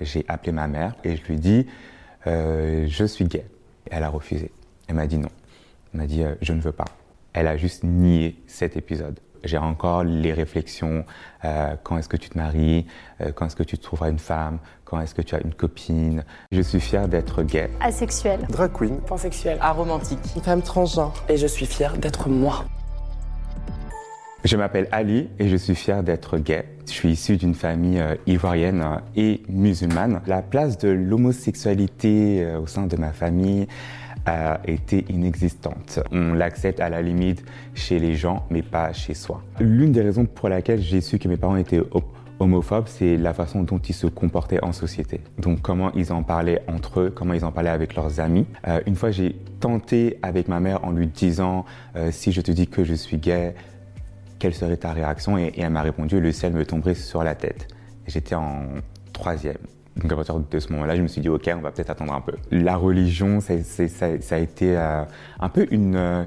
J'ai appelé ma mère et je lui ai dit euh, Je suis gay. Elle a refusé. Elle m'a dit non. Elle m'a dit euh, Je ne veux pas. Elle a juste nié cet épisode. J'ai encore les réflexions euh, quand est-ce que tu te maries Quand est-ce que tu te trouveras une femme Quand est-ce que tu as une copine Je suis fier d'être gay. Asexuel. Drag queen. Pansexuel. Aromantique. Femme transgenre. Et je suis fier d'être moi. Je m'appelle Ali et je suis fier d'être gay. Je suis issu d'une famille euh, ivoirienne euh, et musulmane. La place de l'homosexualité euh, au sein de ma famille a été inexistante. On l'accepte à la limite chez les gens, mais pas chez soi. L'une des raisons pour laquelle j'ai su que mes parents étaient homophobes, c'est la façon dont ils se comportaient en société. Donc comment ils en parlaient entre eux, comment ils en parlaient avec leurs amis. une fois, j'ai tenté avec ma mère en lui disant si je te dis que je suis gay, quelle serait ta réaction et, elle m'a répondu, le ciel me tomberait sur la tête. J'étais en troisième. Donc à partir de ce moment-là, je me suis dit, ok, on va peut-être attendre un peu. La religion, ça, a été euh, un peu une, euh,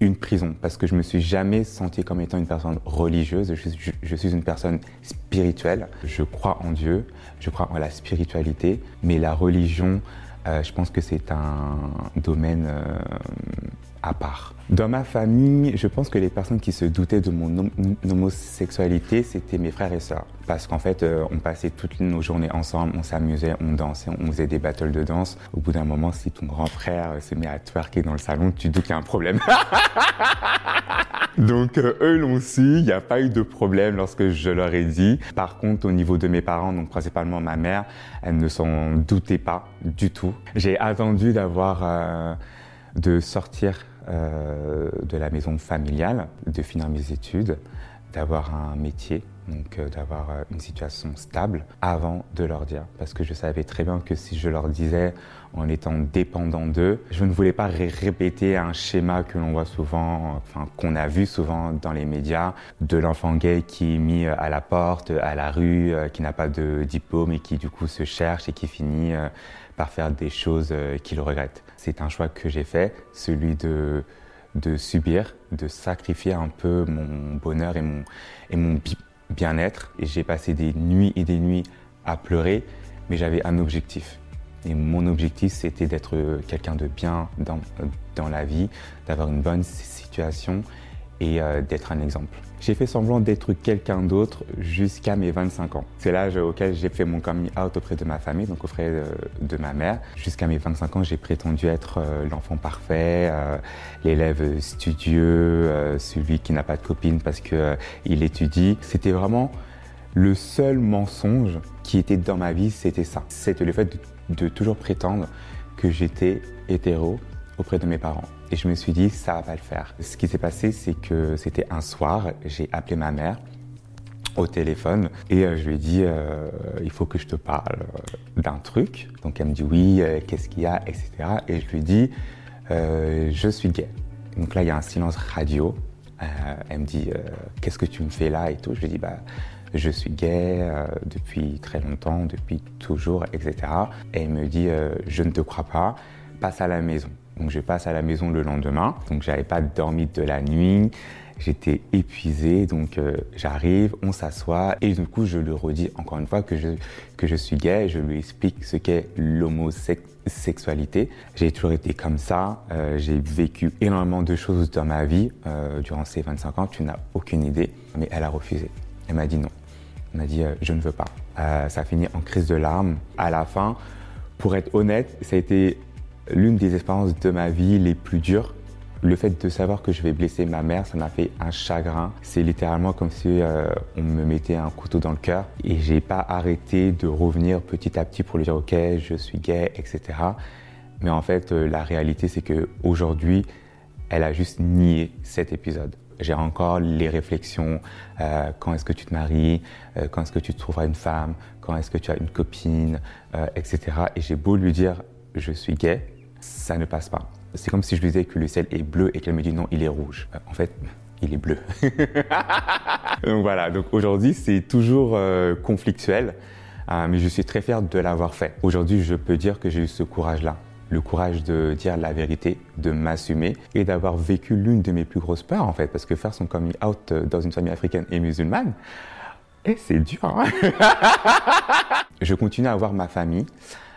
une prison, parce que je me suis jamais senti comme étant une personne religieuse. Je, suis une personne spirituelle. Je crois en Dieu, je crois en la spiritualité, mais la religion, euh, je pense que c'est un domaine à part. Dans ma famille, je pense que les personnes qui se doutaient de mon homosexualité, c'était mes frères et sœurs. Parce qu'en fait, euh, on passait toutes nos journées ensemble, on s'amusait, on dansait, on faisait des battles de danse. Au bout d'un moment, si ton grand frère se met à twerker dans le salon, tu doutes qu'il y a un problème. donc euh, eux l'ont su, il n'y a pas eu de problème lorsque je leur ai dit. Par contre, au niveau de mes parents, donc principalement ma mère, elle ne s'en doutait pas du tout. J'ai attendu d'avoir, euh, de sortir euh, de la maison familiale, de finir mes études, d'avoir un métier, donc euh, d'avoir euh, une situation stable avant de leur dire. Parce que je savais très bien que si je leur disais en étant dépendant d'eux, je ne voulais pas répéter un schéma que l'on voit souvent, enfin qu'on a vu souvent dans les médias, de l'enfant gay qui est mis à la porte, à la rue, qui n'a pas de diplôme et qui du coup se cherche et qui finit par faire des choses qu'il regrette c'est un choix que j'ai fait, celui de, de subir, de sacrifier un peu mon bonheur et mon, et mon bien-être. Et j'ai passé des nuits et des nuits à pleurer, mais j'avais un objectif. Et mon objectif, c'était d'être quelqu'un de bien dans, dans la vie, d'avoir une bonne situation et euh, d'être un exemple. J'ai fait semblant d'être quelqu'un d'autre jusqu'à mes 25 ans. C'est l'âge auquel j'ai fait mon coming out auprès de ma famille, donc auprès de, ma mère. Jusqu'à mes 25 ans, j'ai prétendu être euh, l'enfant parfait, euh, l'élève studieux, celui qui n'a pas de copine parce qu'il étudie. C'était vraiment le seul mensonge qui était dans ma vie, c'était ça. C'était le fait de toujours prétendre que j'étais hétéro auprès de mes parents. Et je me suis dit, ça va pas le faire. Ce qui s'est passé, c'est que c'était un soir, j'ai appelé ma mère au téléphone et euh, je lui ai dit, euh, il faut que je te parle euh, d'un truc. Donc elle me dit oui, qu'est-ce qu'il y a, etc. Et je lui ai dit, je suis gay. Donc là, il y a un silence radio. elle me dit, qu'est-ce que tu me fais là et tout. Je lui dit, bah, je suis gay depuis très longtemps, depuis toujours, etc. Et elle me dit, je ne te crois pas, passe à la maison. Donc je passe à la maison le lendemain. Donc j'avais pas dormi de la nuit. J'étais épuisé, donc euh, j'arrive, on s'assoit et du coup je lui redis encore une fois que je, que je suis gay, je lui explique ce qu'est l'homosexualité. J'ai toujours été comme ça, euh, j'ai vécu énormément de choses dans ma vie euh, durant ces 25 ans, tu n'as aucune idée, mais elle a refusé. Elle m'a dit non. Elle m'a dit je ne veux pas. ça a fini en crise de larmes. À la fin, pour être honnête, ça a été l'une des expériences de ma vie les plus dures. Le fait de savoir que je vais blesser ma mère, ça m'a fait un chagrin. C'est littéralement comme si euh, on me mettait un couteau dans le cœur. Et j'ai pas arrêté de revenir petit à petit pour lui dire ok, je suis gay, etc. Mais en fait, euh, la réalité, c'est que aujourd'hui, elle a juste nié cet épisode. J'ai encore les réflexions. Euh, quand est-ce que tu te maries Quand est-ce que tu trouveras une femme Quand est-ce que tu as une copine Etc. Et j'ai beau lui dire je suis gay, ça ne passe pas. C'est comme si je lui disais que le ciel est bleu et qu'elle me dit non, il est rouge. Euh, en fait, il est bleu. donc voilà, donc aujourd'hui c'est toujours euh, conflictuel, euh, mais je suis très fier de l'avoir fait. Aujourd'hui, je peux dire que j'ai eu ce courage-là. Le courage de dire la vérité, de m'assumer et d'avoir vécu l'une de mes plus grosses peurs en fait, parce que faire son coming out dans une famille africaine et musulmane, Et c'est dur. Hein je continue à voir ma famille.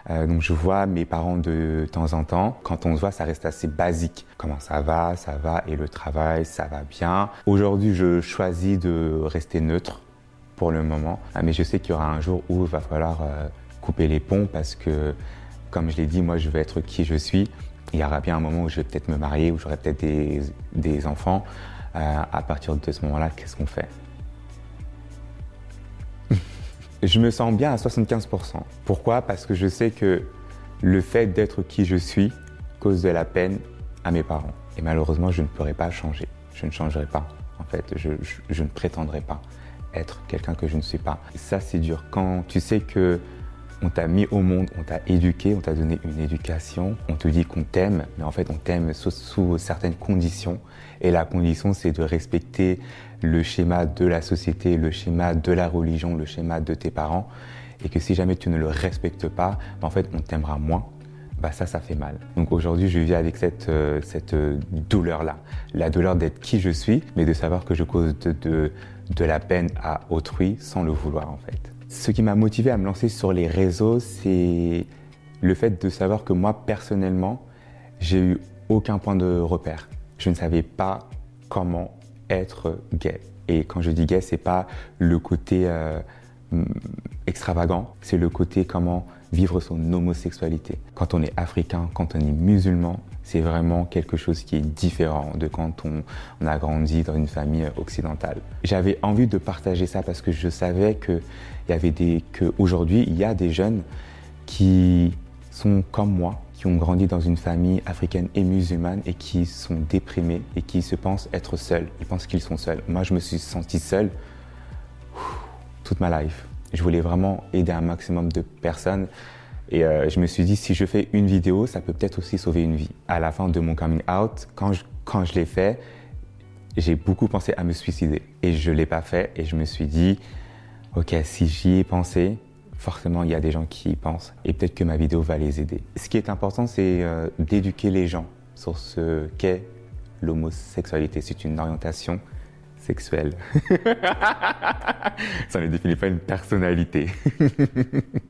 Euh, donc je vois mes parents de temps en temps. Quand on se voit, ça reste assez basique. Comment ça va, ça va, et le travail, ça va bien? Aujourd'hui, je choisis de rester neutre pour le moment, ah, mais je sais qu'il y aura un jour où il va falloir euh, couper les ponts parce que, comme je l'ai dit, moi je veux être qui je suis. Il y aura bien un moment où je vais peut-être me marier, où j'aurai peut-être des, des, enfants. Euh, à partir de ce moment-là, qu'est-ce qu'on fait? Je me sens bien à 75%. Pourquoi? Parce que je sais que le fait d'être qui je suis cause de la peine à mes parents. Et malheureusement, je ne pourrai pas changer. Je ne changerai pas. En fait, je, je, ne prétendrai pas être quelqu'un que je ne suis pas. ça, c'est dur. Quand tu sais que on t'a mis au monde, on t'a éduqué, on t'a donné une éducation, on te dit qu'on t'aime, mais en fait on t'aime sous, sous, certaines conditions. Et la condition, c'est de respecter le schéma de la société, le schéma de la religion, le schéma de tes parents. Et que si jamais tu ne le respectes pas, bah, en fait on t'aimera moins. Bah ça, ça fait mal. Donc aujourd'hui, je vis avec cette, euh, cette euh, douleur-là. La douleur d'être qui je suis, mais de savoir que je cause de, de, de la peine à autrui sans le vouloir en fait. Ce qui m'a motivé à me lancer sur les réseaux, c'est le fait de savoir que moi, personnellement, j'ai eu aucun point de repère. Je ne savais pas comment être gay. Et quand je dis gay, c'est pas le côté euh, extravagant, c'est le côté comment vivre son homosexualité. Quand on est africain, quand on est musulman, c'est vraiment quelque chose qui est différent de quand on, a grandi dans une famille occidentale. J'avais envie de partager ça parce que je savais qu'aujourd'hui, il y a des jeunes qui sont comme moi, qui ont grandi dans une famille africaine et musulmane et qui sont déprimés et qui se pensent être seuls. Ils pensent qu'ils sont seuls. Moi, je me suis senti seul toute ma life. Je voulais vraiment aider un maximum de personnes. Et euh, je me suis dit, si je fais une vidéo, ça peut peut-être aussi sauver une vie. À la fin de mon coming out, quand je, quand je l'ai fait, j'ai beaucoup pensé à me suicider. Et je ne l'ai pas fait. Et je me suis dit, OK, si j'y ai pensé, forcément, il y a des gens qui y pensent. Et peut-être que ma vidéo va les aider. Ce qui est important, c'est euh, d'éduquer les gens sur ce qu'est l'homosexualité. C'est une orientation sexuelle. Ça ne définit pas une personnalité.